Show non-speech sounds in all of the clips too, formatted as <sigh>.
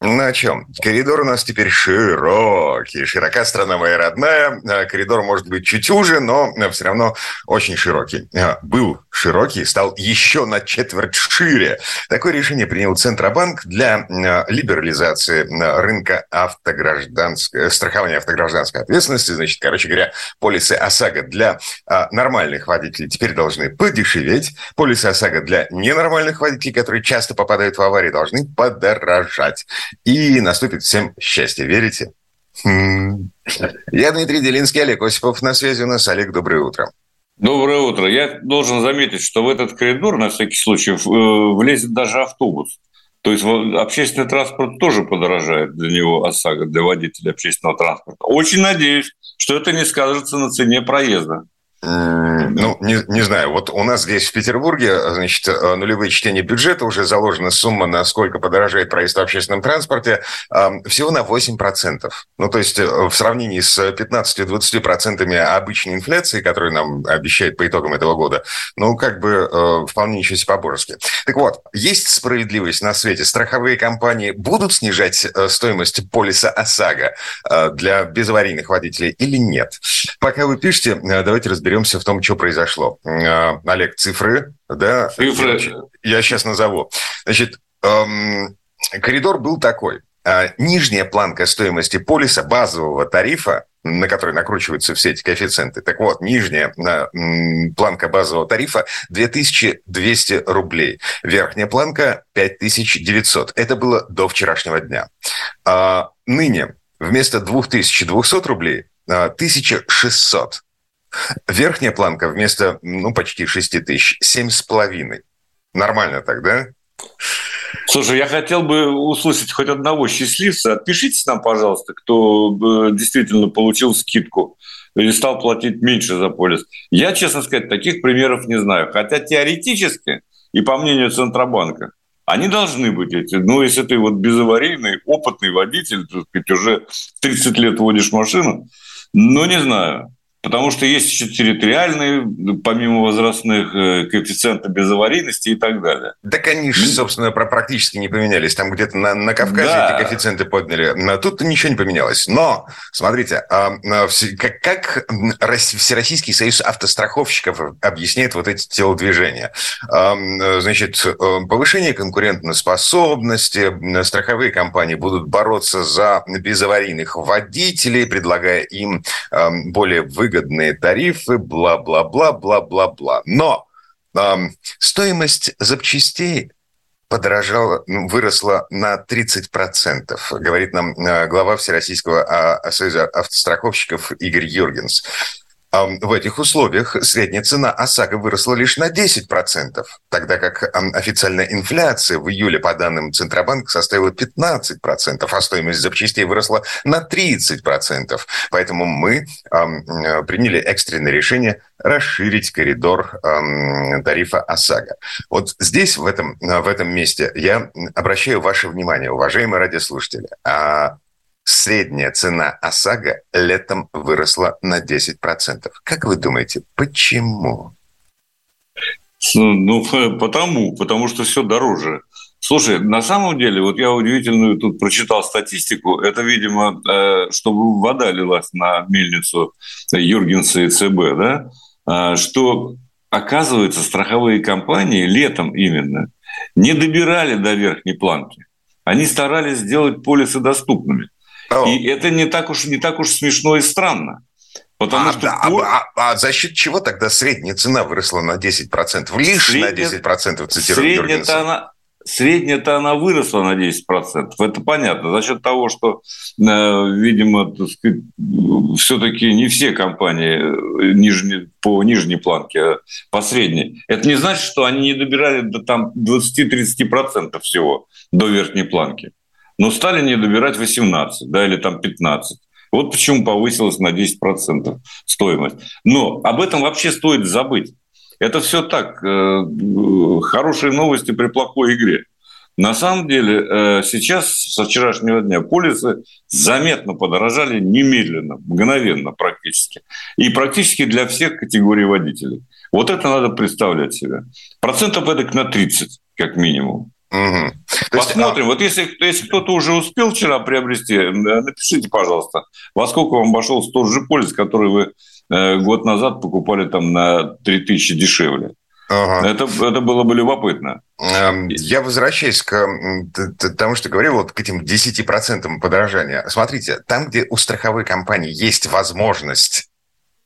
На чем? Коридор у нас теперь широкий. Широка страна моя родная. А, коридор может быть чуть уже, но все равно очень широкий. А, был широкий, стал еще на четверть шире. Такое решение принял Центробанк для либерализации рынка автогражданской, страхования автогражданской ответственности. Значит, короче говоря, полисы ОСАГО для нормальных водителей теперь должны подешеветь. Полисы ОСАГО для ненормальных водителей, которые часто попадают в аварии, должны подорожать и наступит всем счастье. Верите? Хм. Я Дмитрий Делинский, Олег Осипов. На связи у нас. Олег, доброе утро. Доброе утро. Я должен заметить, что в этот коридор, на всякий случай, э, влезет даже автобус. То есть общественный транспорт тоже подорожает для него ОСАГО, для водителя общественного транспорта. Очень надеюсь, что это не скажется на цене проезда. Ну, не, не знаю. Вот у нас здесь в Петербурге, значит, э, нулевые чтения бюджета, уже заложена сумма, на сколько подорожает проезд в общественном транспорте, всего на 8%. Ну, то есть э, в сравнении с 15-20% обычной инфляции, которую нам обещают по итогам этого года, ну, как бы э, вполне ничего себе по-божески. Так вот, есть справедливость на свете. Страховые компании будут снижать стоимость полиса ОСАГО для безаварийных водителей или нет? Пока вы пишете, давайте разберемся разберемся в том, что произошло. А, Олег, цифры, да? Цифры. Я сейчас назову. Значит, эм, коридор был такой. А, нижняя планка стоимости полиса базового тарифа на который накручиваются все эти коэффициенты. Так вот, нижняя планка базового тарифа 2200 рублей. Верхняя планка 5900. Это было до вчерашнего дня. А ныне вместо 2200 рублей 1600. Верхняя планка вместо, ну, почти 6 тысяч, 7,5. Нормально так, да? Слушай, я хотел бы услышать хоть одного счастливца. Отпишитесь нам, пожалуйста, кто э, действительно получил скидку или стал платить меньше за полис. Я, честно сказать, таких примеров не знаю. Хотя теоретически, и по мнению Центробанка, они должны быть эти. Ну, если ты вот безаварийный, опытный водитель, так сказать, уже 30 лет водишь машину, ну, не знаю. Потому что есть еще территориальные, помимо возрастных, э, коэффициенты безаварийности и так далее. Да, конечно, собственно, про практически не поменялись. Там где-то на, на Кавказе да. эти коэффициенты подняли. Тут ничего не поменялось. Но, смотрите, а, а, как, как Всероссийский союз автостраховщиков объясняет вот эти телодвижения? А, значит, э, повышение конкурентоспособности, страховые компании будут бороться за безаварийных водителей, предлагая им более выгодные выгодные тарифы, бла-бла-бла, бла-бла-бла. Но э, стоимость запчастей подорожала, выросла на 30%, говорит нам э, глава Всероссийского союза автостраховщиков Игорь Юргенс. В этих условиях средняя цена ОСАГО выросла лишь на 10%, тогда как официальная инфляция в июле, по данным Центробанка, составила 15%, а стоимость запчастей выросла на 30%. Поэтому мы приняли экстренное решение расширить коридор тарифа ОСАГО. Вот здесь, в этом, в этом месте, я обращаю ваше внимание, уважаемые радиослушатели, а средняя цена ОСАГО летом выросла на 10%. Как вы думаете, почему? Ну, потому, потому что все дороже. Слушай, на самом деле, вот я удивительную тут прочитал статистику. Это, видимо, э, чтобы вода лилась на мельницу Юргенса и ЦБ, да? Э, что, оказывается, страховые компании летом именно не добирали до верхней планки. Они старались сделать полисы доступными. И это не так уж не так уж смешно и странно. Потому а, что да, а, а, а за счет чего тогда средняя цена выросла на 10%? Лишь средняя, на 10%, цитирую средняя она, средняя-то она выросла на 10%. Это понятно. За счет того, что, э, видимо, все-таки не все компании э, нижние, по нижней планке, а по средней. Это не значит, что они не добирали до там 20-30% всего до верхней планки но стали не добирать 18, да, или там 15. Вот почему повысилась на 10% стоимость. Но об этом вообще стоит забыть. Это все так, э, хорошие новости при плохой игре. На самом деле, э, сейчас, со вчерашнего дня, полисы заметно подорожали немедленно, мгновенно практически. И практически для всех категорий водителей. Вот это надо представлять себе. Процентов это на 30, как минимум. Угу. Посмотрим. Есть, а... Вот если, если кто-то уже успел вчера приобрести, э, напишите, пожалуйста, во сколько вам обошелся тот же полис, который вы э, год назад покупали там на 3000 дешевле. Ага. Это, это было бы любопытно. Эм, я возвращаюсь к тому, что говорил, вот к этим 10% подорожания. Смотрите, там, где у страховой компании есть возможность,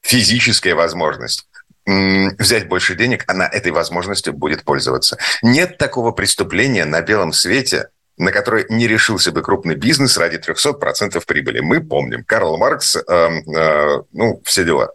физическая возможность, взять больше денег, она этой возможностью будет пользоваться. Нет такого преступления на белом свете, на который не решился бы крупный бизнес ради 300% прибыли. Мы помним. Карл Маркс, э, э, ну, все дела.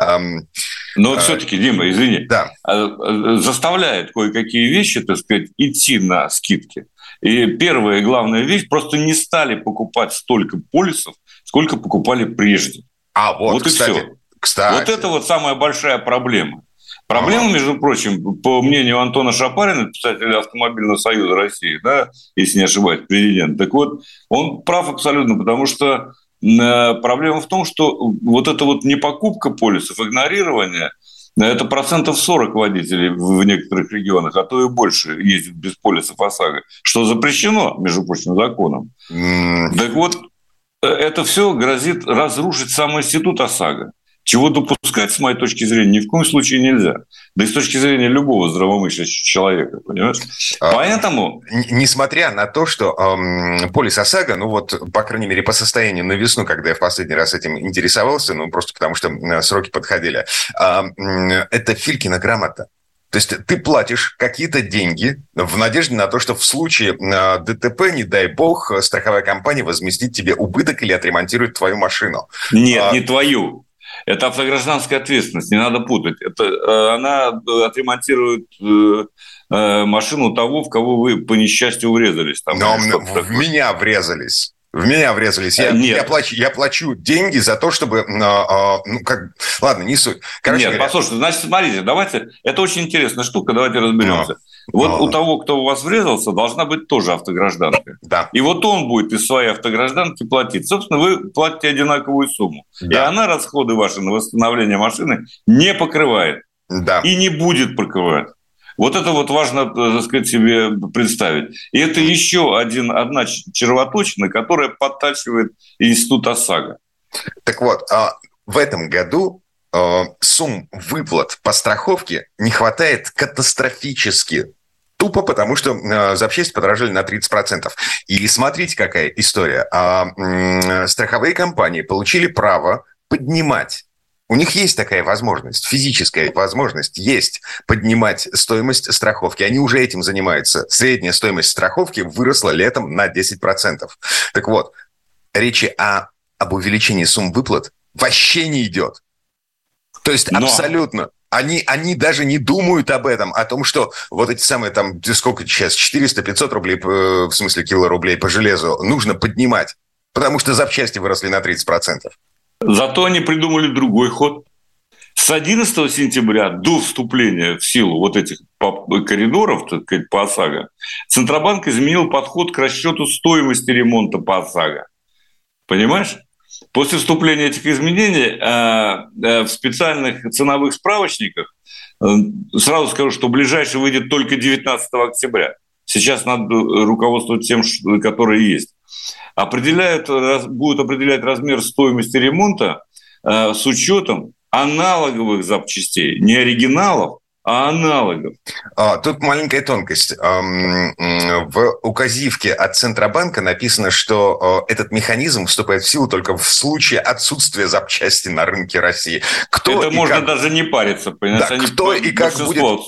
Эм, но а, все-таки, Дима, извини, да. А, а, заставляет кое-какие вещи, так сказать, идти на скидки. И первая и главная вещь, просто не стали покупать столько полисов, сколько покупали прежде. А, вот, вот кстати, и все. Кстати. Вот это вот самая большая проблема. Проблема, ага. между прочим, по мнению Антона Шапарина, писателя Автомобильного союза России, да, если не ошибаюсь, президент, так вот, он прав абсолютно, потому что Э, проблема в том, что вот эта вот непокупка полисов, игнорирование, э, это процентов 40 водителей в некоторых регионах, а то и больше ездят без полисов ОСАГО, что запрещено, между прочим, законом. Mm. Так вот, э, это все грозит разрушить сам институт ОСАГО чего допускать, с моей точки зрения, ни в коем случае нельзя. Да и с точки зрения любого здравомыслящего человека, понимаешь? А, Поэтому... Несмотря на то, что эм, полис ОСАГО, ну вот, по крайней мере, по состоянию на весну, когда я в последний раз этим интересовался, ну просто потому что сроки подходили, э, это Филькина грамота. То есть ты платишь какие-то деньги в надежде на то, что в случае э, ДТП, не дай бог, страховая компания возместит тебе убыток или отремонтирует твою машину. Нет, а... не твою. Это автогражданская ответственность, не надо путать. Это, э, она э, отремонтирует э, машину того, в кого вы по несчастью врезались. Там, Но в меня врезались. В меня врезались. Я, Нет. я, плачу, я плачу деньги за то, чтобы... А, ну, как... Ладно, не суть. Короче Нет, говоря... послушайте, значит, смотрите, давайте... Это очень интересная штука, давайте разберемся. Но. Вот Но. у того, кто у вас врезался, должна быть тоже автогражданка. Да. И вот он будет из своей автогражданки платить. Собственно, вы платите одинаковую сумму. Да. И она расходы ваши на восстановление машины не покрывает. Да. И не будет покрывать. Вот это вот важно, э, так сказать, себе представить. И это еще один, одна червоточина, которая подтачивает институт ОСАГО. Так вот, а, в этом году э, сумм выплат по страховке не хватает катастрофически. Тупо потому, что э, запчасти подорожали на 30%. И смотрите, какая история. А, страховые компании получили право поднимать у них есть такая возможность, физическая возможность есть поднимать стоимость страховки. Они уже этим занимаются. Средняя стоимость страховки выросла летом на 10%. Так вот, речи о, об увеличении сумм выплат вообще не идет. То есть Но... абсолютно. Они, они даже не думают об этом, о том, что вот эти самые там, сколько сейчас, 400-500 рублей, э, в смысле кило рублей по железу, нужно поднимать, потому что запчасти выросли на 30%. Зато они придумали другой ход. С 11 сентября до вступления в силу вот этих коридоров, так сказать, по ОСАГО, Центробанк изменил подход к расчету стоимости ремонта по ОСАГО. Понимаешь? После вступления этих изменений э, э, в специальных ценовых справочниках э, сразу скажу, что ближайший выйдет только 19 октября. Сейчас надо руководствовать тем, которое есть определяют, будут определять размер стоимости ремонта с учетом аналоговых запчастей, не оригиналов, а аналогов. А, тут маленькая тонкость. В указивке от Центробанка написано, что этот механизм вступает в силу только в случае отсутствия запчасти на рынке России. Кто Это можно как... даже не париться? Да, Они кто и как будет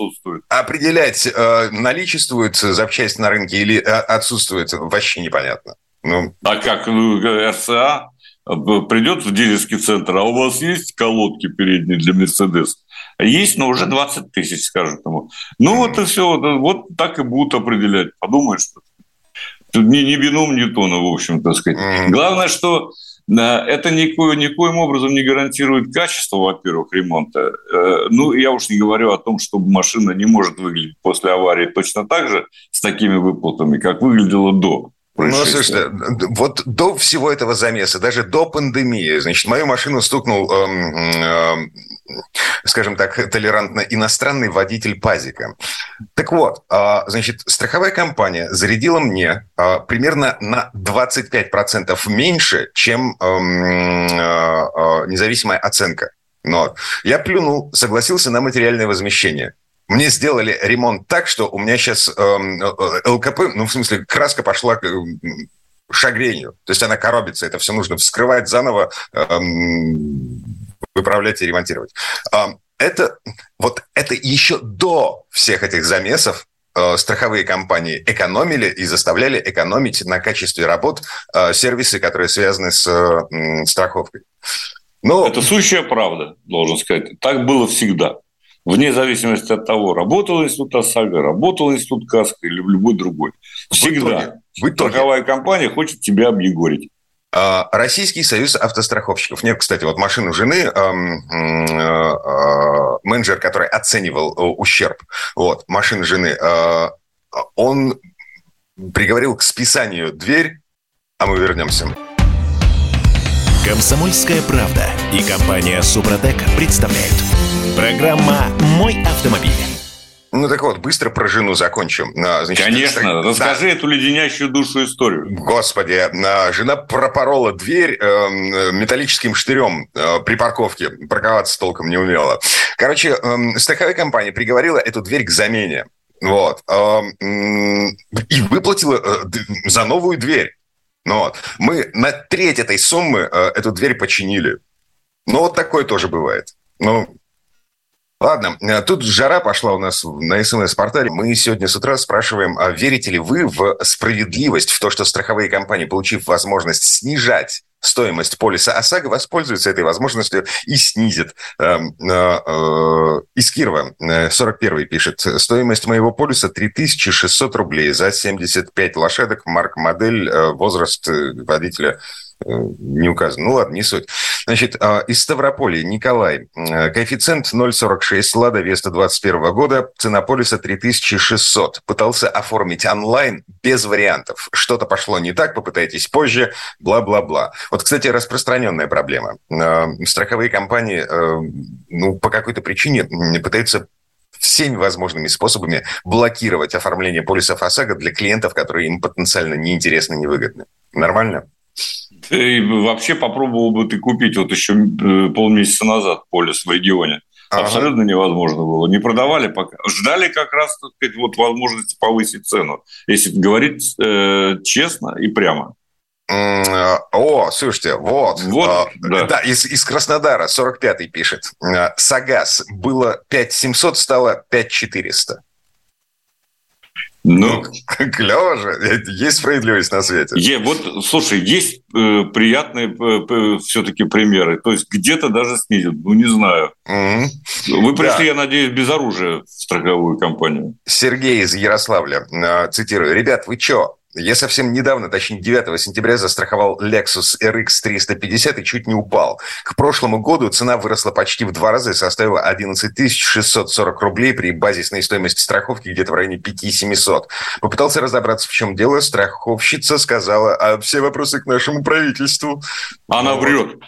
определять, э, наличествует запчасть на рынке или отсутствует, вообще непонятно. Ну. А как ну, РСА придет в дилерский центр, а у вас есть колодки передние для Мерседес? Есть, но уже 20 тысяч, скажут ему. Ну, вот и все. Вот так и будут определять. Подумаешь, Тут не, не бином Ньютона, в общем, так сказать. Главное, что Это никоим, никоим образом не гарантирует качество, во-первых, ремонта. Э, ну, я уж не говорю о том, что машина не может выглядеть после аварии точно так же с такими выплатами, как выглядела до. Ну, слушайте, вот до всего этого замеса, даже до пандемии, значит, мою машину стукнул, эм, эм, скажем так, толерантно иностранный водитель Пазика. Так вот, э, значит, страховая компания зарядила мне э, примерно на 25% меньше, чем э, э, независимая оценка. Но я плюнул, согласился на материальное возмещение. Мне сделали ремонт так, что у меня сейчас эм, э, ЛКП, ну, в смысле, краска пошла к шагрению. То есть она коробится, это все нужно вскрывать заново, эм, выправлять и ремонтировать. Эм, это, вот это еще до всех этих замесов э, страховые компании экономили и заставляли экономить на качестве работ э, сервисы, которые связаны с э, страховкой. Но... Это сущая правда, должен сказать. Так было всегда вне зависимости от того, работал институт ОСАГО, работал институт КАСКО или любой другой. Всегда. В итоге, в итоге. страховая компания хочет тебя объегорить. А, Российский союз автостраховщиков. Нет, кстати, вот машину жены, э, э, менеджер, который оценивал э, ущерб, вот, машины жены, он приговорил к списанию дверь, а мы вернемся. Комсомольская правда и компания Супротек представляют. Программа «Мой автомобиль». Ну так вот, быстро про жену закончим. А, значит, Конечно, это... расскажи да. эту леденящую душу историю. Господи, а, жена пропорола дверь эм, металлическим штырем э, при парковке. Парковаться толком не умела. Короче, страховая компания приговорила эту дверь к замене. Вот. И выплатила э, за новую дверь. Ну. Мы на треть этой суммы э, эту дверь починили. Ну, вот такое тоже бывает. Ну, Ладно, э, тут жара пошла у нас на СМС-портале. Мы сегодня с утра спрашиваем, а верите ли вы в справедливость, в то, что страховые компании, получив возможность снижать стоимость полиса ОСАГО, воспользуются этой возможностью и снизят. Эм, э, э, из Кирова 41 пишет. Стоимость моего полиса 3600 рублей за 75 лошадок, марк-модель, возраст водителя не указан. Ну ладно, не суть. Значит, а, из Ставрополя Николай. Коэффициент 0,46, Лада Веста 21 года, цена полиса 3600. Пытался оформить онлайн без вариантов. Что-то пошло не так, попытайтесь позже, бла-бла-бла. Вот, кстати, распространенная проблема. А, страховые компании а, ну, по какой-то причине пытаются всеми возможными способами блокировать оформление полисов ОСАГО для клиентов, которые им потенциально неинтересны, невыгодны. Нормально? И вообще попробовал бы ты купить вот еще э, полмесяца назад полис в регионе. Ага. Абсолютно невозможно было. Не продавали пока. Ждали как раз так сказать, вот возможности повысить цену. Если говорить э, честно и прямо. О, слушайте, вот. вот да. да, из, из Краснодара, 45-й пишет. Э, Сагаз было 5700, стало 5400. Ну, <laughs> клево же. Есть справедливость на свете. Е, вот, слушай, есть э, приятные э, все-таки примеры. То есть где-то даже снизят. Ну, не знаю. Mm-hmm. Вы пришли, да. я надеюсь, без оружия в страховую компанию. Сергей из Ярославля. Э, цитирую. Ребят, вы что? Я совсем недавно, точнее 9 сентября, застраховал Lexus RX 350 и чуть не упал. К прошлому году цена выросла почти в два раза и составила 11 640 рублей при базисной стоимости страховки где-то в районе 5-700. Попытался разобраться, в чем дело. Страховщица сказала, а все вопросы к нашему правительству. Она вот. врет.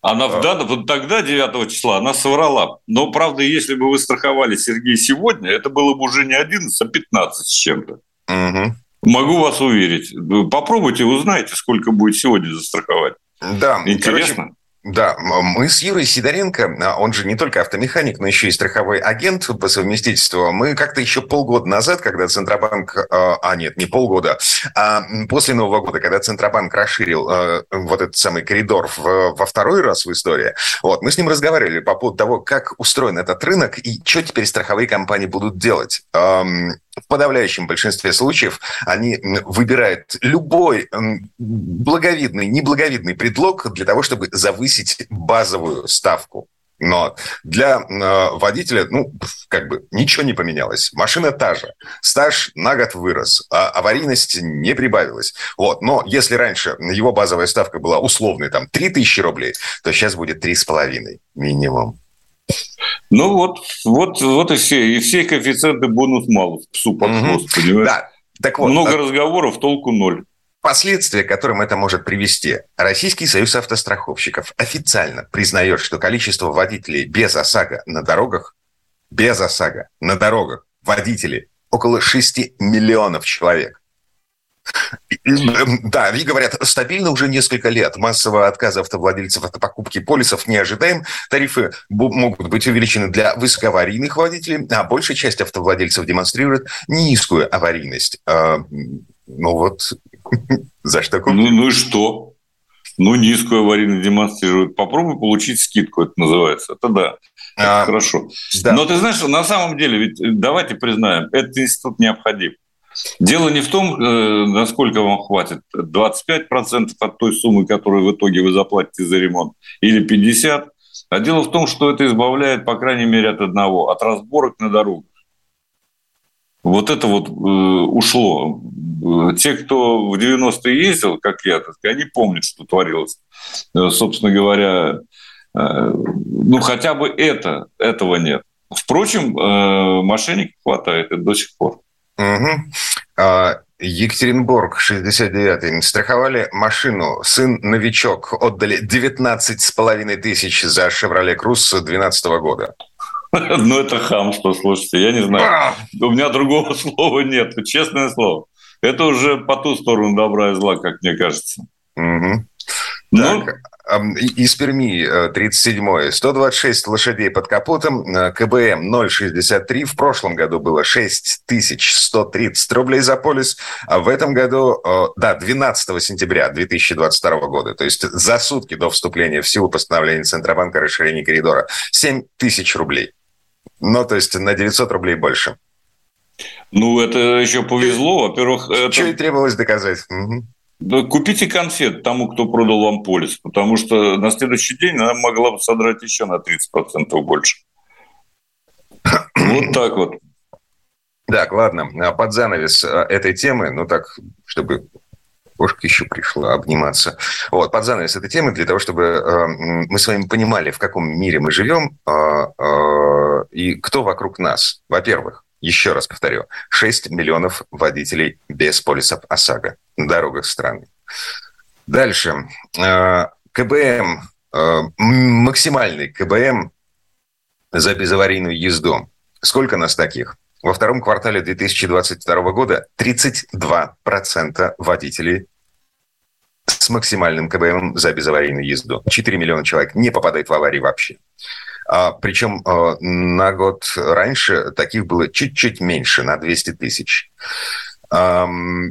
Она а. да, вот тогда, 9 числа, она соврала. Но, правда, если бы вы страховали Сергей сегодня, это было бы уже не 11, а 15 с чем-то. Угу. Могу вас уверить. Попробуйте, узнайте, сколько будет сегодня застраховать. Да, интересно. Короче, да, мы с Юрой Сидоренко, а он же не только автомеханик, но еще и страховой агент по совместительству. Мы как-то еще полгода назад, когда Центробанк, а, а нет, не полгода, а после Нового года, когда Центробанк расширил а, вот этот самый коридор во второй раз в истории, вот, мы с ним разговаривали по поводу того, как устроен этот рынок и что теперь страховые компании будут делать в подавляющем большинстве случаев они выбирают любой благовидный, неблаговидный предлог для того, чтобы завысить базовую ставку. Но для э, водителя, ну, как бы ничего не поменялось. Машина та же. Стаж на год вырос, а аварийность не прибавилась. Вот. Но если раньше его базовая ставка была условной, там, 3000 рублей, то сейчас будет 3,5 минимум. Ну вот, вот, вот и все. И все коэффициенты бонус малус псу под хвост, угу. понимаешь? Да. Так вот, Много а... разговоров, толку ноль. Последствия, к которым это может привести. Российский союз автостраховщиков официально признает, что количество водителей без ОСАГО на дорогах, без ОСАГО на дорогах, водителей, около 6 миллионов человек. Да, и говорят, стабильно уже несколько лет. Массового отказа автовладельцев от покупки полисов не ожидаем. Тарифы могут быть увеличены для высокоаварийных водителей, а большая часть автовладельцев демонстрирует низкую аварийность. А, ну вот, <laughs> за что купить? Ну, ну и что? Ну, низкую аварийность демонстрируют. Попробуй получить скидку, это называется. Это да. Это а, хорошо. Да. Но ты знаешь, на самом деле, ведь э, давайте признаем, этот институт необходим. Дело не в том, э, насколько вам хватит, 25% от той суммы, которую в итоге вы заплатите за ремонт, или 50%, а дело в том, что это избавляет, по крайней мере, от одного, от разборок на дорогах. Вот это вот э, ушло. Те, кто в 90-е ездил, как я, они помнят, что творилось. Э, собственно говоря, э, ну хотя бы это, этого нет. Впрочем, э, мошенников хватает это до сих пор. Угу. А, Екатеринбург, 69-й. Страховали машину. Сын новичок. Отдали 19 с половиной тысяч за «Шевроле Круз» 2012 года. <laughs> Ну, это хамство, слушайте, я не знаю. У меня другого <laughs> слова нет, честное слово. Это уже по ту сторону добра и зла, как мне кажется. Угу. Ну, так, из Перми 37-й. Э, 126 лошадей под капотом. Э, КБМ 0,63. В прошлом году было 6130 рублей за полис. А в этом году, э, да, 12 сентября 2022 года, то есть за сутки до вступления в силу постановления Центробанка о расширении коридора, 7 тысяч рублей. Ну, то есть на 900 рублей больше. Ну, это еще повезло. Во-первых, это... Что и требовалось доказать. Угу. Да купите конфет тому, кто продал вам полис, потому что на следующий день она могла бы содрать еще на 30% больше. Вот так вот. Так, ладно, а под занавес а, этой темы, ну так, чтобы кошка еще пришла обниматься. Вот, под занавес этой темы для того, чтобы э, мы с вами понимали, в каком мире мы живем э, э, и кто вокруг нас. Во-первых, еще раз повторю, 6 миллионов водителей без полисов ОСАГО дорогах страны. Дальше. Э, КБМ, э, максимальный КБМ за безаварийную езду. Сколько нас таких? Во втором квартале 2022 года 32% водителей с максимальным КБМ за безаварийную езду. 4 миллиона человек не попадает в аварии вообще. А, причем а, на год раньше таких было чуть-чуть меньше, на 200 тысяч. А,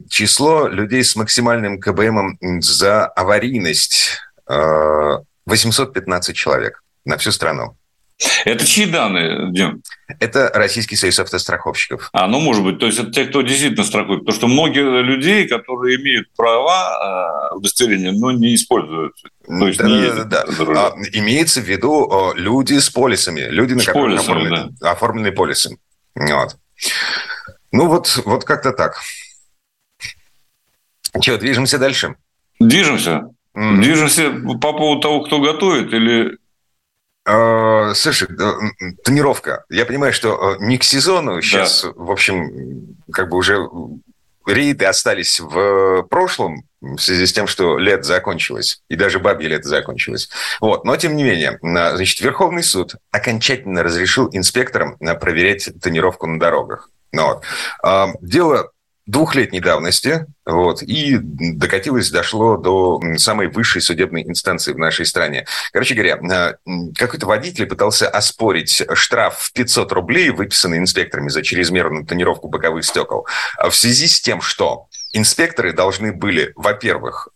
число людей с максимальным КБМ за аварийность а, 815 человек на всю страну. Это чьи данные, Дим? Это Российский союз автостраховщиков. А, ну, может быть. То есть это те, кто действительно страхует. Потому что многие людей, которые имеют права а, удостоверения, но не используют. То есть да, не ездят да, да. А, имеется в виду люди с полисами. Люди, на с которых полисами, оформлены, да. оформлены полисы. Вот. Ну, вот, вот как-то так. Что, движемся дальше? Движемся. Mm. Движемся по поводу того, кто готовит, или а, слушай, тонировка. Я понимаю, что не к сезону сейчас, да. в общем, как бы уже рейды остались в прошлом в связи с тем, что лет закончилось, и даже бабье лето закончилось. Вот. Но, тем не менее, значит, Верховный суд окончательно разрешил инспекторам проверять тонировку на дорогах. Ну вот. А, дело двухлетней давности, вот, и докатилось, дошло до самой высшей судебной инстанции в нашей стране. Короче говоря, а, какой-то водитель пытался оспорить штраф в 500 рублей, выписанный инспекторами за чрезмерную тонировку боковых стекол, а в связи с тем, что инспекторы должны были, во-первых,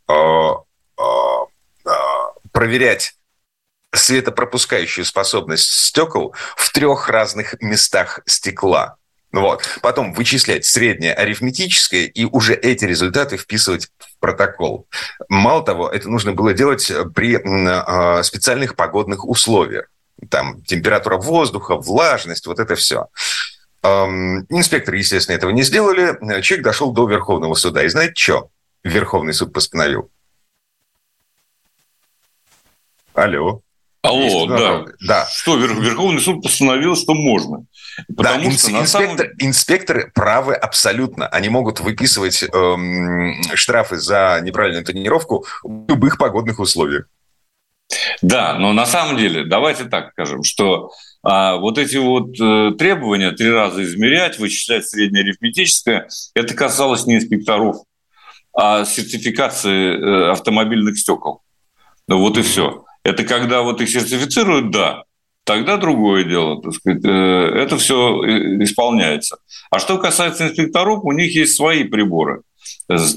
проверять светопропускающую способность стекол в трех разных местах стекла. Вот. Потом вычислять среднее арифметическое и уже эти результаты вписывать в протокол. Мало того, это нужно было делать при а, специальных погодных условиях. там температура воздуха, влажность, вот это все. Инспекторы, естественно, этого не сделали. Человек дошел до Верховного суда. И знаете что? Верховный суд постановил. Алло. Алло, да. да. Что, Верховный суд постановил, что можно. Потому да, что инспектор, самом... инспекторы правы абсолютно. Они могут выписывать эм, штрафы за неправильную тренировку в любых погодных условиях. Да, но на самом деле, давайте так скажем, что а, вот эти вот э, требования три раза измерять, вычислять среднее арифметическое, это касалось не инспекторов, а сертификации э, автомобильных стекол. Ну вот и все. Это когда вот их сертифицируют, да, тогда другое дело, так сказать, э, это все э, исполняется. А что касается инспекторов, у них есть свои приборы.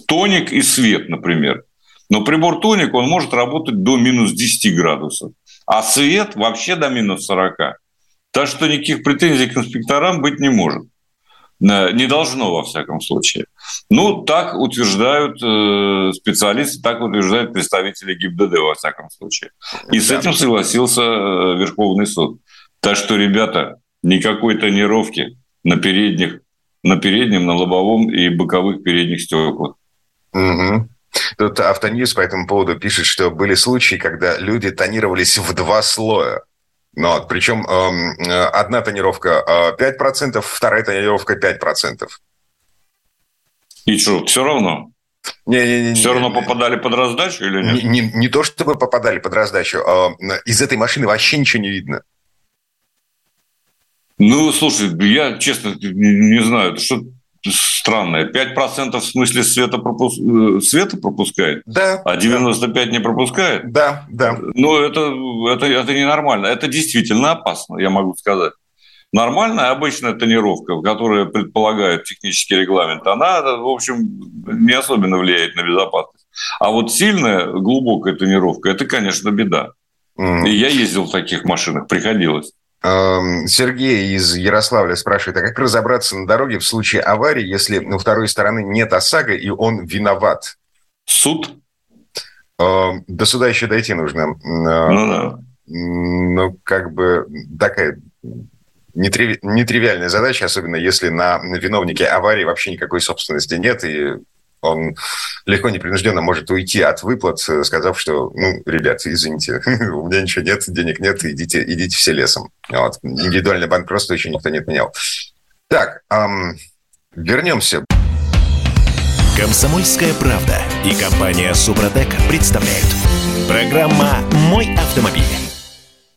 Тоник и свет, например. Но прибор тоник, он может работать до минус 10 градусов, а свет вообще до минус 40. Так что никаких претензий к инспекторам быть не может. Э, не должно, во всяком случае. Ну, так утверждают э, специалисты, так утверждают представители ГИБДД, во всяком случае. И с этим согласился э, Верховный суд. Так что, ребята, никакой тонировки на передних, на переднем, на лобовом и боковых передних стеклах. Угу. Тут Автоньюз по этому поводу пишет, что были случаи, когда люди тонировались в два слоя. Ну, вот, причем эм, одна тонировка 5%, э, вторая тонировка 5%. И что, все равно? Не, не, не, Все равно попадали под раздачу или нет? Не, не, не то, чтобы попадали под раздачу. А из этой машины вообще ничего не видно. Ну, слушай, я честно не знаю, это что странное. 5% в смысле света, пропуск... Э, света пропускает, да, а 95% да. не пропускает? Да, да. Ну, это, это, это ненормально. Это действительно опасно, я могу сказать. Нормальная обычная тонировка, которая предполагает технический регламент, она, в общем, не особенно влияет на безопасность. А вот сильная, глубокая тонировка – это, конечно, беда. Mm. И я ездил в таких машинах, приходилось. Эм, Сергей из Ярославля спрашивает, а как разобраться на дороге в случае аварии, если у второй стороны нет ОСАГО и он виноват? Суд? Эм, до суда еще дойти нужно. Э, ну да. Ну, как бы такая нетривиальная задача, особенно если на виновнике аварии вообще никакой собственности нет, и он легко непринужденно может уйти от выплат, сказав, что, ну, ребят, извините, <laughs> у меня ничего нет, денег нет, идите, идите все лесом. Вот. Индивидуальное банкротство еще никто не отменял. Так, эм, вернемся. Комсомольская правда и компания Супротек представляют. Программа «Мой автомобиль».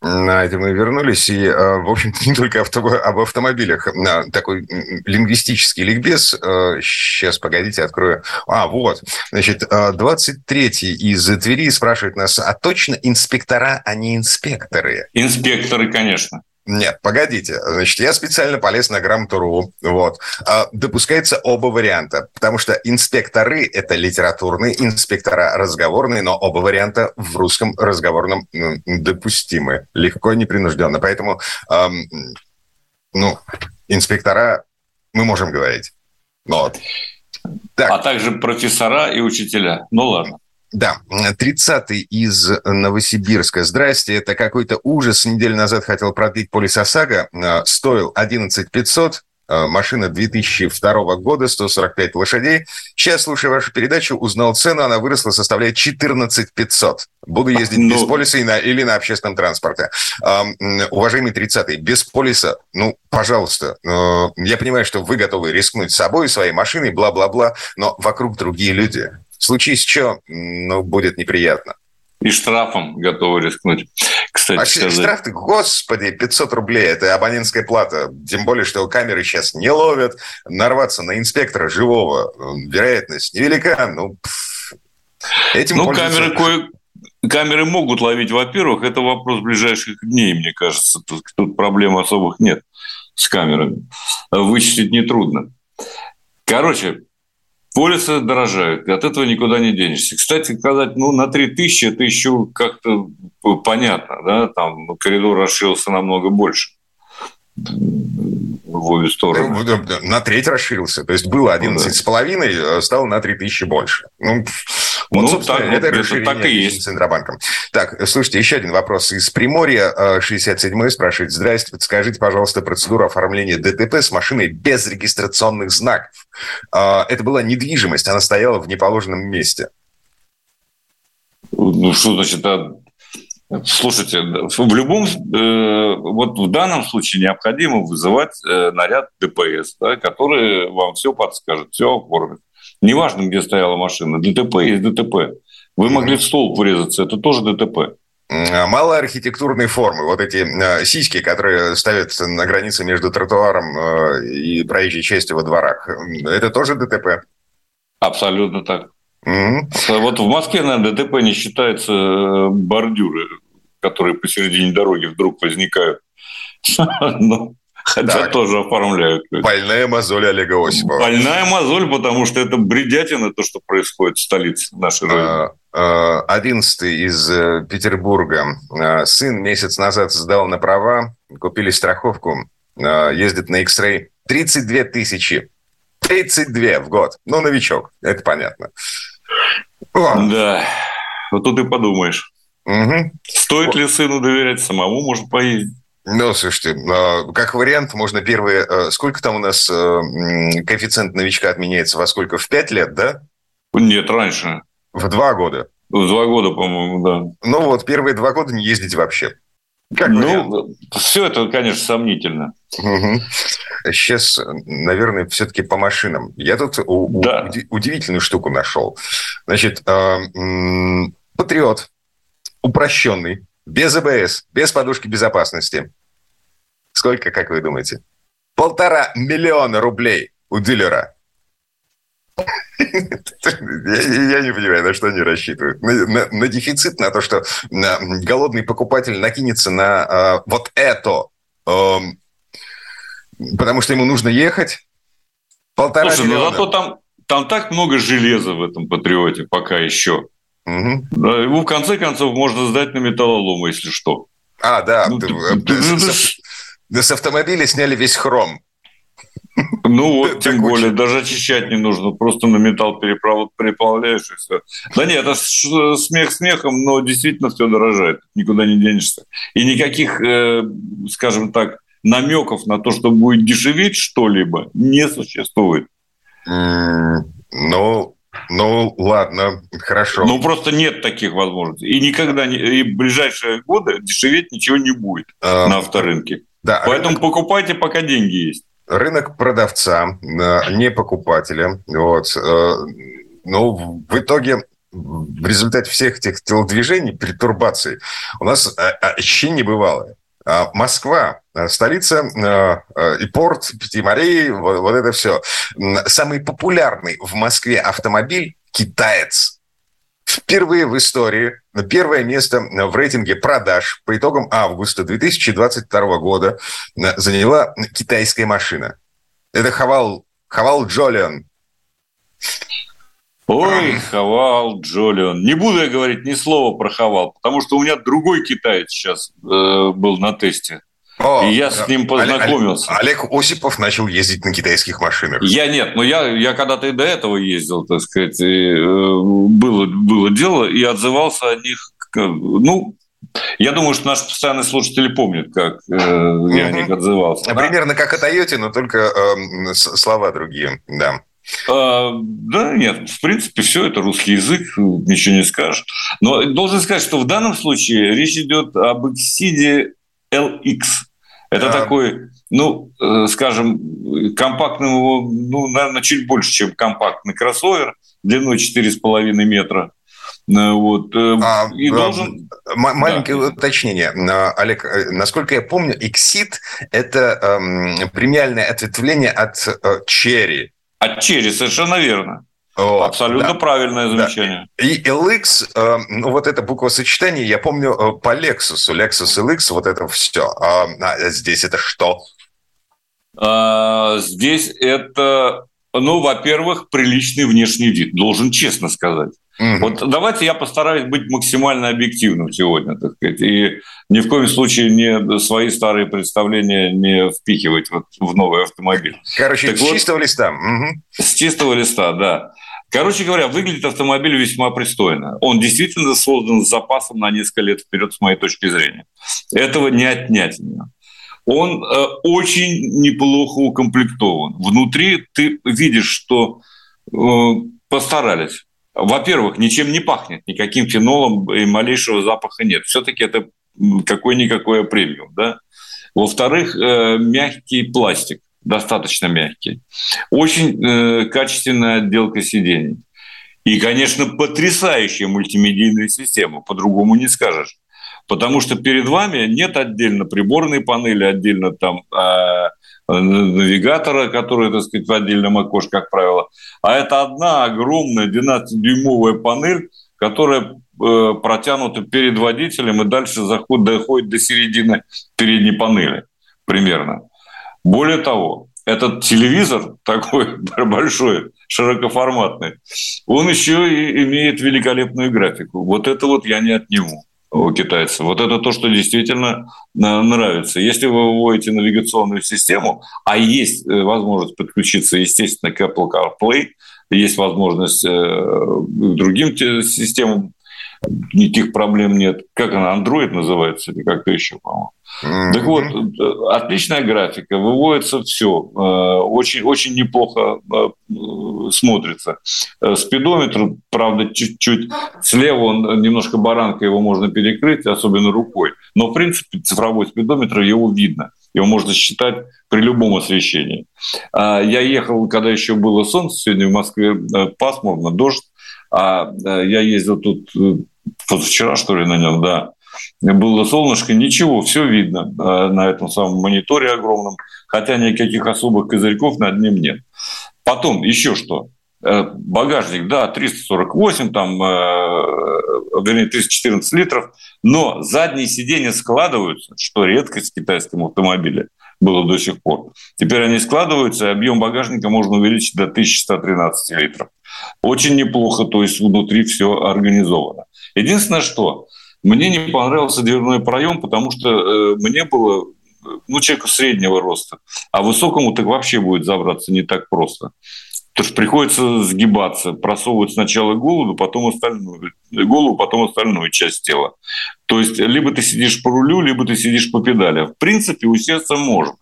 На это мы вернулись. И, э, в общем-то, не только авто, об автомобилях. Такой лингвистический ликбез. Сейчас, э, погодите, открою. А, вот. Значит, 23-й э, из Твери спрашивает нас, а точно инспектора, а не инспекторы? Инспекторы, конечно. Нет, погодите. Значит, я специально полез на грамоту.ру. Вот. А, допускается оба варианта, потому что инспекторы – это литературные, инспектора – разговорные, но оба варианта в русском разговорном допустимы. Легко и непринужденно. Поэтому, эм, ну, инспектора мы можем говорить. Вот. Так. А также профессора и учителя. Ну, ладно. Да, 30-й из Новосибирска. Здрасте, это какой-то ужас. Неделю назад хотел продлить полис ОСАГО. Э, стоил 11 500. Э, машина 2002 года, 145 лошадей. Сейчас, слушая вашу передачу, узнал цену, она выросла, составляет 14 500. Буду ездить ну... без полиса и на, или на общественном транспорте. уважаемый 30-й, без полиса, ну, пожалуйста, э, я понимаю, что вы готовы рискнуть собой, своей машиной, бла-бла-бла, но вокруг другие люди. Случись что, ну, будет неприятно. И штрафом готовы рискнуть, кстати а сказать. штраф господи, 500 рублей, это абонентская плата. Тем более, что камеры сейчас не ловят. Нарваться на инспектора живого, вероятность невелика. Ну, этим ну камеры кое... Камеры могут ловить, во-первых, это вопрос ближайших дней, мне кажется. Тут, тут проблем особых нет с камерами. Вычислить нетрудно. Короче, Полисы дорожают, от этого никуда не денешься. Кстати сказать, ну, на 3000 это еще как-то понятно, да, там коридор расширился намного больше в обе стороны. На треть расширился. То есть было 11 с половиной, э, стало на 3000 больше. Ну, Вот, ну, собственно, так, это расширение так и есть. Центробанком. Так, слушайте, еще один вопрос из Приморья. 67-й спрашивает. Здрасте, подскажите, пожалуйста, процедуру оформления ДТП с машиной без регистрационных знаков. А, это была недвижимость, она стояла в неположенном месте. Ну, что значит, а Слушайте, в любом, э, вот в данном случае необходимо вызывать э, наряд ДПС, да, который вам все подскажет, все оформит. Неважно, где стояла машина, ДТП есть ДТП. Вы могли в стол врезаться, это тоже ДТП. А мало архитектурной формы. Вот эти э, сиськи, которые ставят на границе между тротуаром и проезжей частью во дворах, это тоже ДТП? Абсолютно так. Mm-hmm. Вот в Москве, наверное, ДТП не считается бордюры, которые посередине дороги вдруг возникают. <laughs> Ну, хотя так. тоже оформляют. Больная мозоль Олега Осипова. Больная мозоль, потому что это бредятина, то, что происходит в столице нашей Родины. А, а, одиннадцатый из э, Петербурга. А, сын месяц назад сдал на права, купили страховку, ездит на X-Ray. 32 тысячи. 32 в год. Ну, новичок, это понятно. О. Да, вот тут и подумаешь. Угу. Стоит ли сыну доверять самому, может поездить? Ну, слушайте, а, как вариант, можно первые... А, сколько там у нас а, коэффициент новичка отменяется? Во сколько? В пять лет, да? Нет, раньше. В два года? В два года, по-моему, да. Ну вот, первые два года не ездить вообще. Как ну, вариант? все это, конечно, сомнительно. Угу. Сейчас, наверное, все-таки по машинам. Я тут да. удивительную штуку нашел. Значит, Патриот упрощенный, без АБС, без подушки безопасности. Сколько, как вы думаете? Полтора миллиона рублей у дилера. Я не понимаю, на что они рассчитывают. На, на, на дефицит, на то, что на, голодный покупатель накинется на а, вот это, а, потому что ему нужно ехать. Полтора Слушай, ну миллиона. ну зато там, там так много железа в этом патриоте пока еще. Угу. Его в конце концов можно сдать на металлолом, если что. А, да. Ну, ты, ты, <laughs> с, с автомобиля сняли весь хром. Ну вот, <laughs> тем более, даже очищать не нужно, просто на металл переплавляешь и все. Да нет, это смех смехом, но действительно все дорожает, никуда не денешься. И никаких, э, скажем так, намеков на то, что будет дешеветь что-либо, не существует. Ну, ну, ладно, хорошо. Ну, просто нет таких возможностей. И никогда, не, и в ближайшие годы дешеветь ничего не будет а, на авторынке. Да, Поэтому рынок, покупайте, пока деньги есть. Рынок продавца, э, не покупателя. Вот. Э, ну, в итоге в результате всех этих телодвижений, перетурбаций, у нас ощущение бывалое. А, Москва, а, столица а, и порт Пяти морей, вот, вот это все. Самый популярный в Москве автомобиль – китаец. Впервые в истории первое место в рейтинге продаж по итогам августа 2022 года заняла китайская машина. Это Хавал, Хавал Джолион. Ой, Хавал, Джолион. Не буду я говорить ни слова про Хавал, потому что у меня другой китаец сейчас э, был на тесте. О, и я с ним познакомился. Олег, Олег Осипов начал ездить на китайских машинах. Я нет, но я, я когда-то и до этого ездил, так сказать, и, э, было, было дело, и отзывался о них, ну, я думаю, что наши постоянные слушатели помнят, как э, я о них отзывался. Примерно да? как о Тойоте, но только э, слова другие, да. А, да, нет, в принципе, все это русский язык, ничего не скажешь. Но должен сказать, что в данном случае речь идет об Exide LX. Это а... такой, ну, э, скажем, компактный, ну, наверное, чуть больше, чем компактный кроссовер длиной 4,5 метра. Э, вот. Э, а, и должен... Маленькое да. уточнение. Олег, насколько я помню, Exit – это эм, премиальное ответвление от э, Cherry. От черри, совершенно верно. Вот, Абсолютно да, правильное замечание. Да. И LX, э, ну вот это буквосочетание, я помню э, по Lexus, Lexus LX, вот это все. А, а здесь это что? А, здесь это, ну, во-первых, приличный внешний вид, должен честно сказать. Угу. Вот давайте я постараюсь быть максимально объективным сегодня, так сказать, и ни в коем случае не свои старые представления не впихивать вот в новый автомобиль. Короче, так с вот, чистого листа. Угу. С чистого листа, да. Короче говоря, выглядит автомобиль весьма пристойно. Он действительно создан с запасом на несколько лет вперед, с моей точки зрения. Этого не отнять у. Он э, очень неплохо укомплектован. Внутри ты видишь, что э, постарались. Во-первых, ничем не пахнет, никаким фенолом и малейшего запаха нет. Все-таки это какой-никакой премиум. Да? Во-вторых, э, мягкий пластик достаточно мягкий. Очень э, качественная отделка сидений. И, конечно, потрясающая мультимедийная система, по-другому не скажешь. Потому что перед вами нет отдельно приборной панели, отдельно там э, навигатора, который, так сказать, в отдельном окошке, как правило. А это одна огромная 12-дюймовая панель, которая э, протянута перед водителем и дальше заходит, доходит до середины передней панели примерно. Более того, этот телевизор <laughs> такой большой, широкоформатный, он еще и имеет великолепную графику. Вот это вот я не отниму у китайцев. Вот это то, что действительно э, нравится. Если вы выводите навигационную систему, а есть э, возможность подключиться, естественно, к Apple CarPlay, есть возможность э, к другим системам никаких проблем нет. Как она, Android называется или как-то еще, по-моему. Mm-hmm. Так вот, э, отличная графика, выводится все, э, очень, очень неплохо э, смотрится. Спидометр, правда, чуть-чуть слева, он немножко баранка, его можно перекрыть, особенно рукой. Но, в принципе, цифровой спидометр, его видно. Его можно считать при любом освещении. А я ехал, когда еще было солнце, сегодня в Москве пасмурно, дождь, а я ездил тут позавчера, что ли, на нем, да, было солнышко, ничего, все видно э, на этом самом мониторе огромном, хотя никаких особых козырьков над ним нет. Потом еще что? Э, багажник, да, 348, там, э, вернее, 314 литров, но задние сиденья складываются, что редкость в китайском автомобиле было до сих пор. Теперь они складываются, и объем багажника можно увеличить до 1113 литров. Очень неплохо, то есть внутри все организовано. Единственное, что мне не понравился дверной проем, потому что э, мне было ну, человеку среднего роста, а высокому так вообще будет забраться не так просто. Потому что приходится сгибаться, просовывать сначала голову, потом остальную, голову, потом остальную часть тела. То есть либо ты сидишь по рулю, либо ты сидишь по педали. В принципе, усесться можно.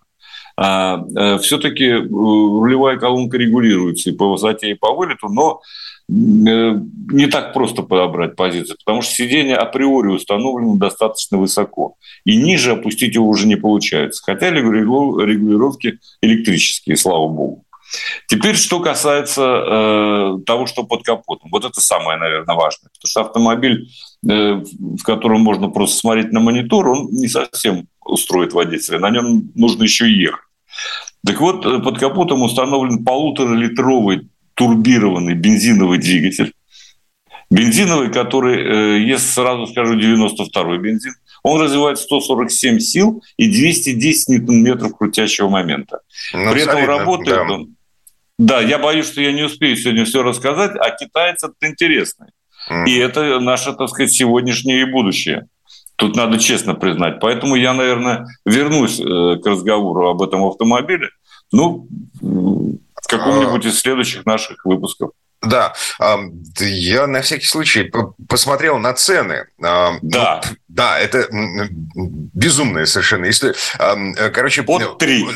А, а, все-таки э, рулевая колонка регулируется и по высоте, и по вылету, но Э, не так просто подобрать позицию, потому что сиденье априори установлено достаточно высоко, и ниже опустить его уже не получается, хотя регулировки электрические, слава богу. Теперь, что касается э, того, что под капотом. Вот это самое, наверное, важное. Потому что автомобиль, э, в котором можно просто смотреть на монитор, он не совсем устроит водителя. На нем нужно еще ехать. Так вот, э, под капотом установлен полуторалитровый турбированный бензиновый двигатель. Бензиновый, который э, ест, сразу скажу, 92-й бензин. Он развивает 147 сил и 210 ньютон-метров крутящего момента. Ну, При этом работает да. он... Да, я боюсь, что я не успею сегодня все рассказать, а китайцы это интересный. Mm. И это наше, так сказать, сегодняшнее и будущее. Тут надо честно признать. Поэтому я, наверное, вернусь э, к разговору об этом автомобиле. Ну, в каком-нибудь из следующих наших выпусков. Да, я на всякий случай посмотрел на цены. Да. Ну, да, это безумное совершенно. Если, короче, под три.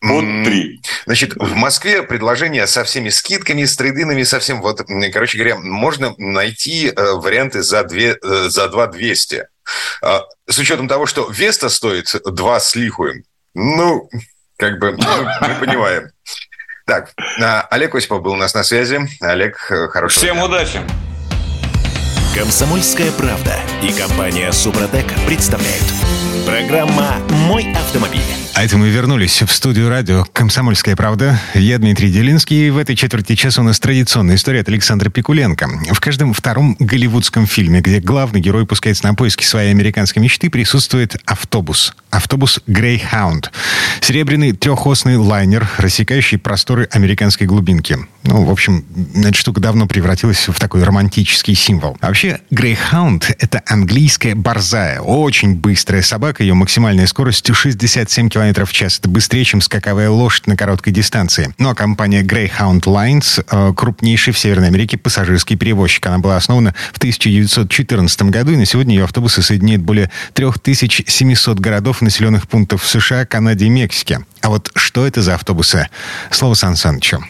Под три. Значит, в Москве предложения со всеми скидками, с трейдинами, со всем, вот, короче говоря, можно найти э, варианты за, 2, э, за 2 200. А, с учетом того, что Веста стоит 2 с лихуем, ну, как бы, мы, мы понимаем. Так, а, Олег Осипов был у нас на связи. Олег, э, хорошего Всем дня. удачи! Комсомольская правда и компания Супротек представляют. Программа «Мой автомобиль». А это мы вернулись в студию радио «Комсомольская правда». Я Дмитрий Делинский, и в этой четверти часа у нас традиционная история от Александра Пикуленко. В каждом втором голливудском фильме, где главный герой пускается на поиски своей американской мечты, присутствует автобус. Автобус «Грейхаунд». Серебряный трехосный лайнер, рассекающий просторы американской глубинки. Ну, в общем, эта штука давно превратилась в такой романтический символ. А вообще, «Грейхаунд» — это английская борзая, очень быстрая собака. Ее максимальная скорость 67 км км в час. Это быстрее, чем скаковая лошадь на короткой дистанции. Ну а компания Greyhound Lines э, крупнейший в Северной Америке пассажирский перевозчик. Она была основана в 1914 году, и на сегодня ее автобусы соединяют более 3700 городов и населенных пунктов в США, Канаде и Мексике. А вот что это за автобусы? Слово Сан Санычу.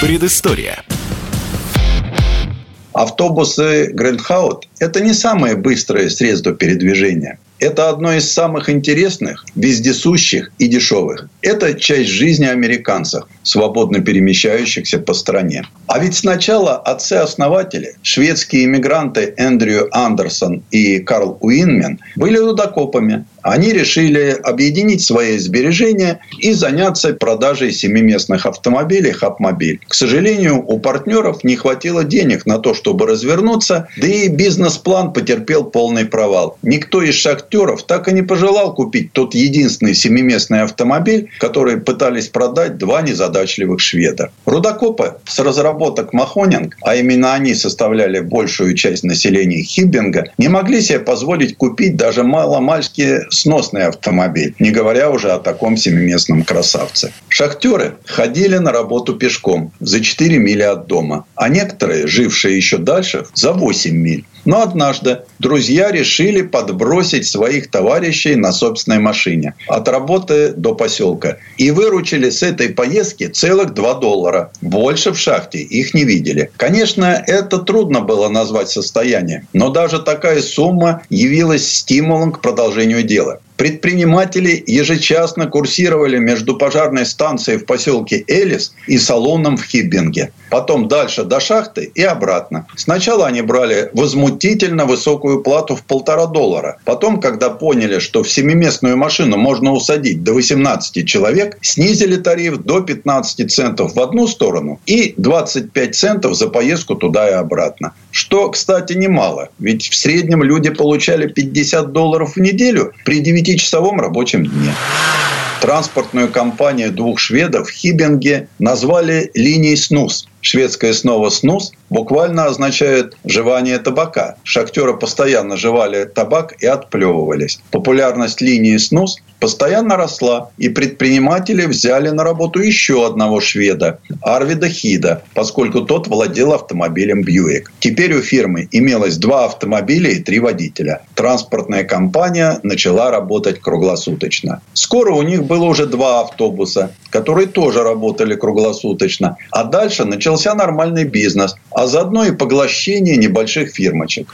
Предыстория. Автобусы Грандхаут – это не самое быстрое средство передвижения. Это одно из самых интересных, вездесущих и дешевых. Это часть жизни американцев, свободно перемещающихся по стране. А ведь сначала отцы-основатели, шведские иммигранты Эндрю Андерсон и Карл Уинмен, были рудокопами. Они решили объединить свои сбережения и заняться продажей семиместных автомобилей «Хапмобиль». К сожалению, у партнеров не хватило денег на то, чтобы развернуться, да и бизнес-план потерпел полный провал. Никто из шахтеров так и не пожелал купить тот единственный семиместный автомобиль, который пытались продать два незадачливых шведа. Рудокопы с разработок Махонинг, а именно они составляли большую часть населения Хиббинга, не могли себе позволить купить даже маломальские сносный автомобиль, не говоря уже о таком семиместном красавце. Шахтеры ходили на работу пешком за 4 мили от дома, а некоторые, жившие еще дальше, за 8 миль. Но однажды друзья решили подбросить своих товарищей на собственной машине от работы до поселка и выручили с этой поездки целых 2 доллара. Больше в шахте их не видели. Конечно, это трудно было назвать состоянием, но даже такая сумма явилась стимулом к продолжению дела. Предприниматели ежечасно курсировали между пожарной станцией в поселке Элис и салоном в Хиббинге. Потом дальше до шахты и обратно. Сначала они брали возмутительно высокую плату в полтора доллара. Потом, когда поняли, что в семиместную машину можно усадить до 18 человек, снизили тариф до 15 центов в одну сторону и 25 центов за поездку туда и обратно. Что, кстати, немало. Ведь в среднем люди получали 50 долларов в неделю при 9-часовом рабочем дне. Транспортную компанию двух шведов в Хибинге назвали линией СНУС. Шведское снова «снус» буквально означает «жевание табака». Шахтеры постоянно жевали табак и отплевывались. Популярность линии «снус» постоянно росла, и предприниматели взяли на работу еще одного шведа, Арвида Хида, поскольку тот владел автомобилем Бьюик. Теперь у фирмы имелось два автомобиля и три водителя. Транспортная компания начала работать круглосуточно. Скоро у них было уже два автобуса, которые тоже работали круглосуточно. А дальше начался нормальный бизнес, а заодно и поглощение небольших фирмочек.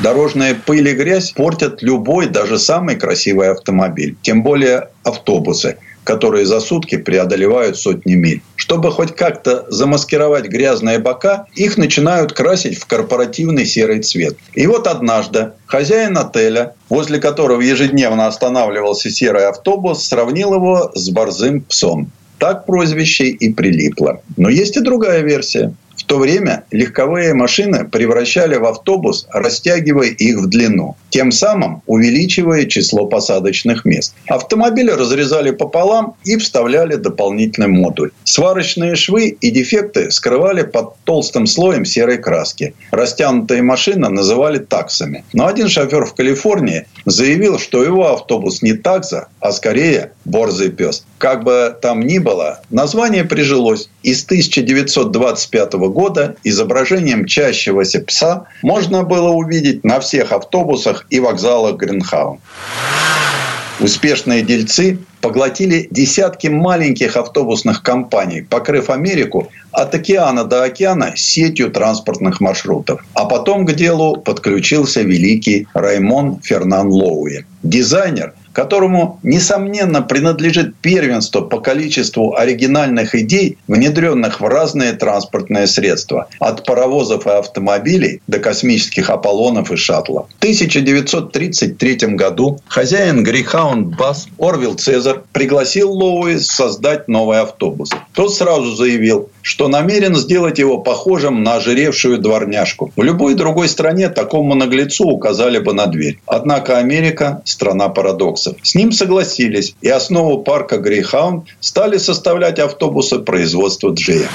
Дорожная пыль и грязь портят любой, даже самый красивый автомобиль. Тем более автобусы которые за сутки преодолевают сотни миль. Чтобы хоть как-то замаскировать грязные бока, их начинают красить в корпоративный серый цвет. И вот однажды хозяин отеля, возле которого ежедневно останавливался серый автобус, сравнил его с борзым псом. Так прозвище и прилипло. Но есть и другая версия. В то время легковые машины превращали в автобус, растягивая их в длину, тем самым увеличивая число посадочных мест. Автомобили разрезали пополам и вставляли дополнительный модуль. Сварочные швы и дефекты скрывали под толстым слоем серой краски. Растянутые машины называли таксами. Но один шофер в Калифорнии заявил, что его автобус не такса, а скорее борзый пес. Как бы там ни было, название прижилось. И с 1925 года изображением чащегося пса можно было увидеть на всех автобусах и вокзалах Гринхаун. Успешные дельцы поглотили десятки маленьких автобусных компаний, покрыв Америку от океана до океана сетью транспортных маршрутов. А потом к делу подключился великий Раймон Фернан Лоуи. Дизайнер, которому, несомненно, принадлежит первенство по количеству оригинальных идей, внедренных в разные транспортные средства, от паровозов и автомобилей до космических Аполлонов и шаттлов. В 1933 году хозяин Грейхаунд Бас Орвилл Цезар пригласил Лоуи создать новый автобус. Тот сразу заявил, что намерен сделать его похожим на ожиревшую дворняжку. В любой другой стране такому наглецу указали бы на дверь. Однако Америка – страна парадоксов. С ним согласились, и основу парка Грейхаунд стали составлять автобусы производства Джея.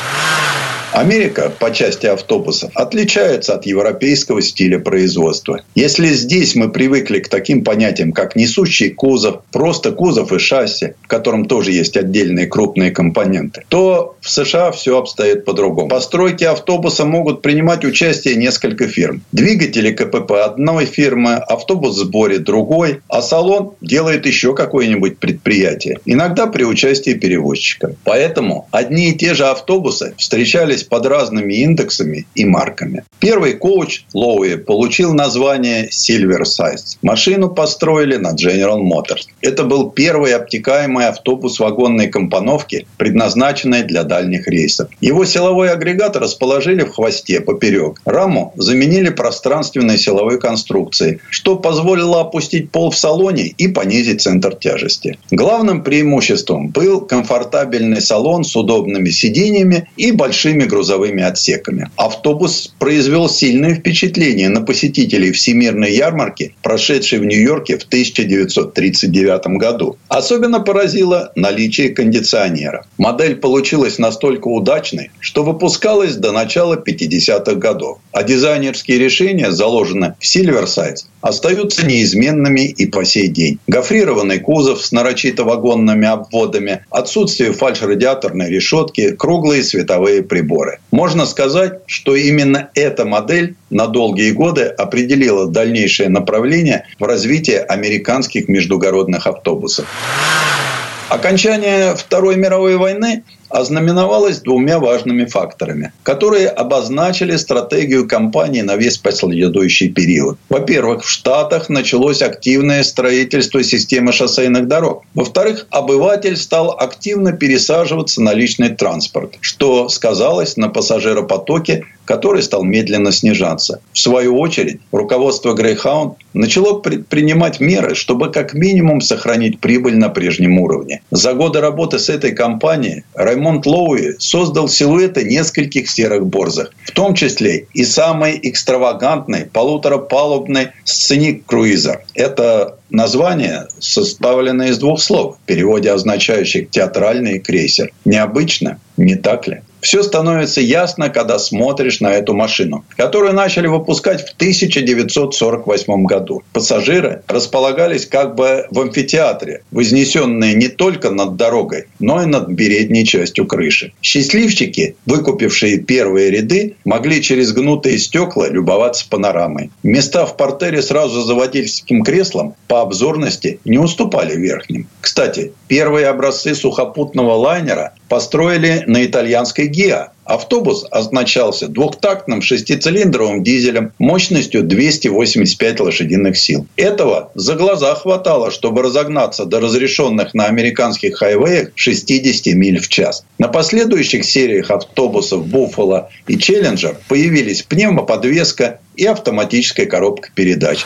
Америка по части автобусов отличается от европейского стиля производства. Если здесь мы привыкли к таким понятиям, как несущий кузов, просто кузов и шасси, в котором тоже есть отдельные крупные компоненты, то в США все обстоит по-другому. Постройке автобуса могут принимать участие несколько фирм. Двигатели КПП одной фирмы, автобус в сборе другой, а салон делает еще какое-нибудь предприятие. Иногда при участии перевозчика. Поэтому одни и те же автобусы встречались под разными индексами и марками. Первый коуч Лоуи получил название Silver Size. Машину построили на General Motors. Это был первый обтекаемый автобус вагонной компоновки, предназначенный для дальних рейсов. Его силовой агрегат расположили в хвосте поперек. Раму заменили пространственной силовой конструкцией, что позволило опустить пол в салоне и понизить центр тяжести. Главным преимуществом был комфортабельный салон с удобными сиденьями и большими грузовыми отсеками. Автобус произвел сильное впечатление на посетителей Всемирной ярмарки, прошедшей в Нью-Йорке в 1939 году. Особенно поразило наличие кондиционера. Модель получилась настолько удачной, что выпускалась до начала 50-х годов. А дизайнерские решения, заложенные в Silverside, остаются неизменными и по сей день. Гофрированный кузов с нарочито вагонными обводами, отсутствие фальш-радиаторной решетки, круглые световые приборы. Можно сказать, что именно эта модель на долгие годы определила дальнейшее направление в развитии американских междугородных автобусов. Окончание Второй мировой войны ознаменовалось двумя важными факторами, которые обозначили стратегию компании на весь последующий период. Во-первых, в Штатах началось активное строительство системы шоссейных дорог. Во-вторых, обыватель стал активно пересаживаться на личный транспорт, что сказалось на пассажиропотоке который стал медленно снижаться. В свою очередь, руководство Greyhound начало предпринимать меры, чтобы как минимум сохранить прибыль на прежнем уровне. За годы работы с этой компанией Раймонд Лоуи создал силуэты нескольких серых борзых, в том числе и самый экстравагантный полуторапалубный сценик круизер. Это название составлено из двух слов, в переводе означающих «театральный крейсер». Необычно, не так ли? Все становится ясно, когда смотришь на эту машину, которую начали выпускать в 1948 году. Пассажиры располагались как бы в амфитеатре, вознесенные не только над дорогой, но и над передней частью крыши. Счастливчики, выкупившие первые ряды, могли через гнутые стекла любоваться панорамой. Места в портере сразу за водительским креслом по обзорности не уступали верхним. Кстати, первые образцы сухопутного лайнера построили на итальянской year. Автобус оснащался двухтактным шестицилиндровым дизелем мощностью 285 лошадиных сил. Этого за глаза хватало, чтобы разогнаться до разрешенных на американских хайвеях 60 миль в час. На последующих сериях автобусов «Буффало» и «Челленджер» появились пневмоподвеска и автоматическая коробка передач.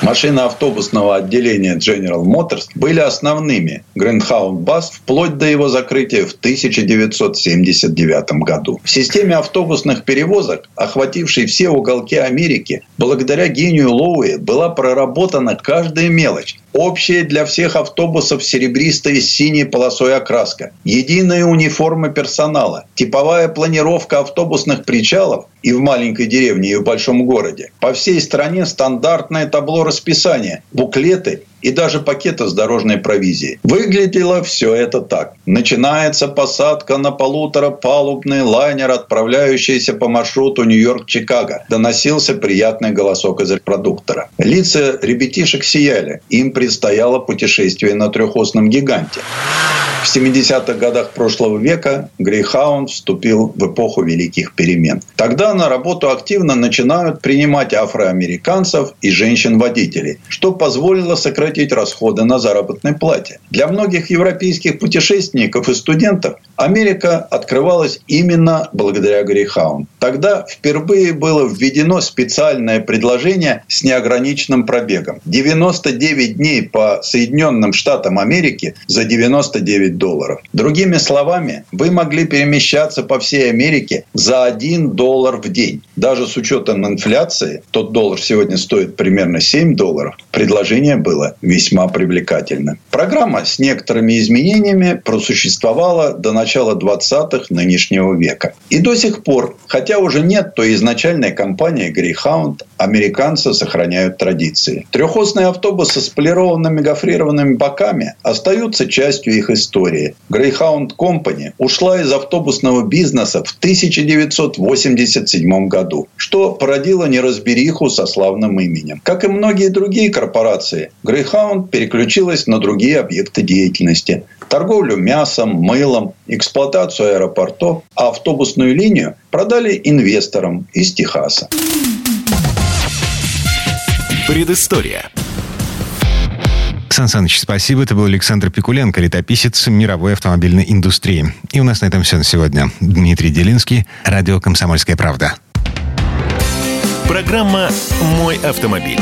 Машины автобусного отделения General Motors были основными Greyhound Bus вплоть до его закрытия в 1979 году. В системе автобусных перевозок, охватившей все уголки Америки, благодаря гению Лоуи была проработана каждая мелочь, Общая для всех автобусов серебристая с синей полосой окраска. Единая униформа персонала. Типовая планировка автобусных причалов и в маленькой деревне, и в большом городе. По всей стране стандартное табло расписания, буклеты и даже пакеты с дорожной провизией. Выглядело все это так. Начинается посадка на полуторапалубный лайнер, отправляющийся по маршруту Нью-Йорк-Чикаго. Доносился приятный голосок из репродуктора. Лица ребятишек сияли. Им предстояло путешествие на трехосном гиганте. В 70-х годах прошлого века Грейхаунд вступил в эпоху великих перемен. Тогда на работу активно начинают принимать афроамериканцев и женщин-водителей, что позволило сократить расходы на заработной плате. Для многих европейских путешественников и студентов Америка открывалась именно благодаря Грейхаунд. Тогда впервые было введено специальное предложение с неограниченным пробегом. 99 дней по Соединенным Штатам Америки за 99 долларов. Другими словами, вы могли перемещаться по всей Америке за 1 доллар в день. Даже с учетом инфляции, тот доллар сегодня стоит примерно 7 долларов, предложение было весьма привлекательным. Программа с некоторыми изменениями просуществовала до начала 20-х нынешнего века. И до сих пор, хотя уже нет той изначальной компании Greyhound, американцы сохраняют традиции. Трехосные автобусы с полированными гофрированными боками остаются частью их истории. Greyhound Company ушла из автобусного бизнеса в 1987 году, что породило неразбериху со славным именем. Как и многие другие корпорации, Greyhound переключилась на другие объекты деятельности. Торговлю мясом, мылом, эксплуатацию аэропортов, а автобусную линию продали инвесторам из Техаса. Предыстория. Сан Саныч, спасибо. Это был Александр Пикуленко, летописец мировой автомобильной индустрии. И у нас на этом все на сегодня. Дмитрий Делинский, радио «Комсомольская правда». Программа «Мой автомобиль».